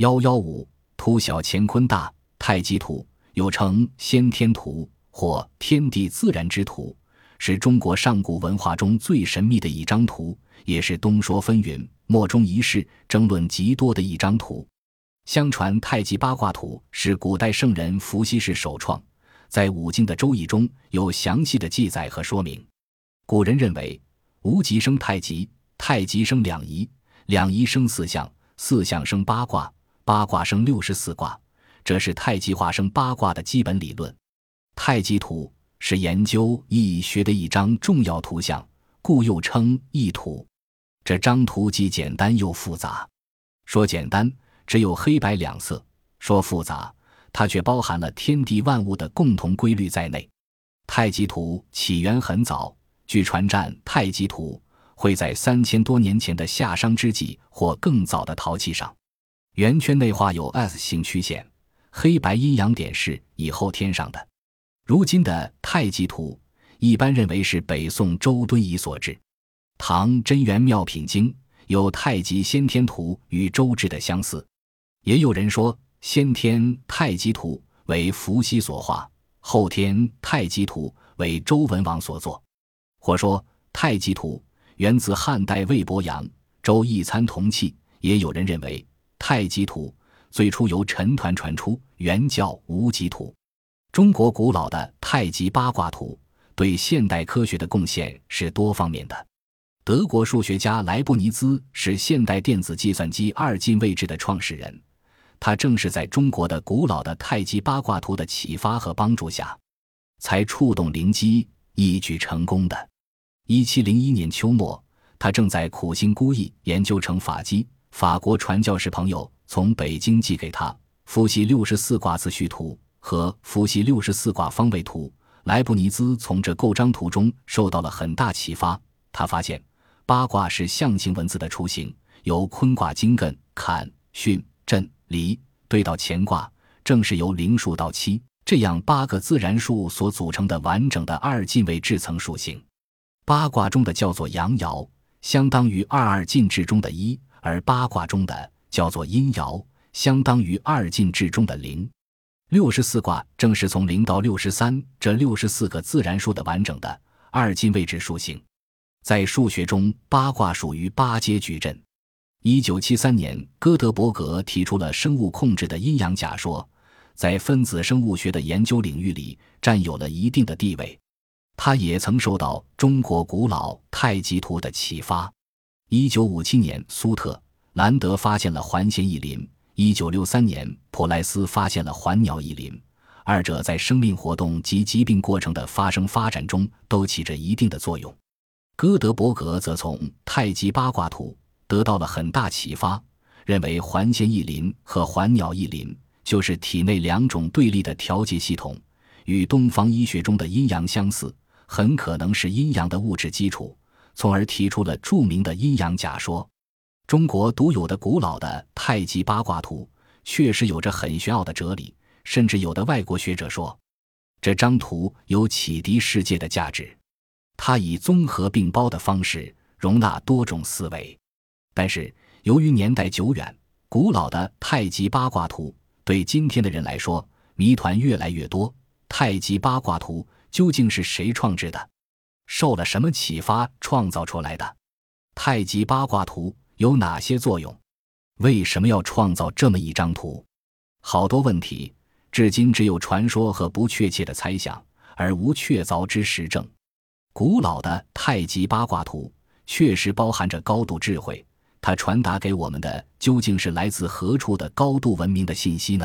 幺幺五图小乾坤大太极图，又称先天图或天地自然之图，是中国上古文化中最神秘的一张图，也是东说纷纭、莫衷一是、争论极多的一张图。相传太极八卦图是古代圣人伏羲氏首创，在五经的《周易》中有详细的记载和说明。古人认为，无极生太极，太极生两仪，两仪生四象，四象生八卦，八卦生六十四卦，这是太极化生八卦的基本理论。太极图是研究易学的一张重要图像，故又称易图。这张图既简单又复杂，说简单。只有黑白两色，说复杂，它却包含了天地万物的共同规律在内。太极图起源很早，据传占太极图会在三千多年前的夏商之际或更早的陶器上，圆圈内画有 S 型曲线，黑白阴阳点是以后添上的。如今的太极图一般认为是北宋周敦颐所制，《唐真元妙品经》有太极先天图与周制的相似。也有人说，先天太极图为伏羲所画，后天太极图为周文王所作；或说太极图源自汉代魏伯阳《周易参同契》。也有人认为，太极图最初由陈抟传出，原叫无极图。中国古老的太极八卦图对现代科学的贡献是多方面的。德国数学家莱布尼兹是现代电子计算机二进位制的创始人。他正是在中国的古老的太极八卦图的启发和帮助下，才触动灵机一举成功的。一七零一年秋末，他正在苦心孤诣研究乘法机。法国传教士朋友从北京寄给他《伏羲六十四卦自序图》和《伏羲六十四卦方位图》。莱布尼兹从这构张图中受到了很大启发。他发现八卦是象形文字的雏形，由坤卦金艮坎巽震。离对到乾卦，正是由零数到七这样八个自然数所组成的完整的二进位制层属性。八卦中的叫做阳爻，相当于二二进制中的一；而八卦中的叫做阴爻，相当于二进制中的零。六十四卦正是从零到六十三这六十四个自然数的完整的二进位置属性。在数学中，八卦属于八阶矩阵。一九七三年，哥德伯格提出了生物控制的阴阳假说，在分子生物学的研究领域里占有了一定的地位。他也曾受到中国古老太极图的启发。一九五七年，苏特兰德发现了环弦异鳞；一九六三年，普莱斯发现了环鸟异鳞。二者在生命活动及疾病过程的发生发展中都起着一定的作用。哥德伯格则从太极八卦图。得到了很大启发，认为环线异鳞和环鸟异鳞就是体内两种对立的调节系统，与东方医学中的阴阳相似，很可能是阴阳的物质基础，从而提出了著名的阴阳假说。中国独有的古老的太极八卦图确实有着很玄奥的哲理，甚至有的外国学者说，这张图有启迪世界的价值。它以综合并包的方式容纳多种思维。但是，由于年代久远，古老的太极八卦图对今天的人来说谜团越来越多。太极八卦图究竟是谁创制的？受了什么启发创造出来的？太极八卦图有哪些作用？为什么要创造这么一张图？好多问题，至今只有传说和不确切的猜想，而无确凿之实证。古老的太极八卦图确实包含着高度智慧。它传达给我们的究竟是来自何处的高度文明的信息呢？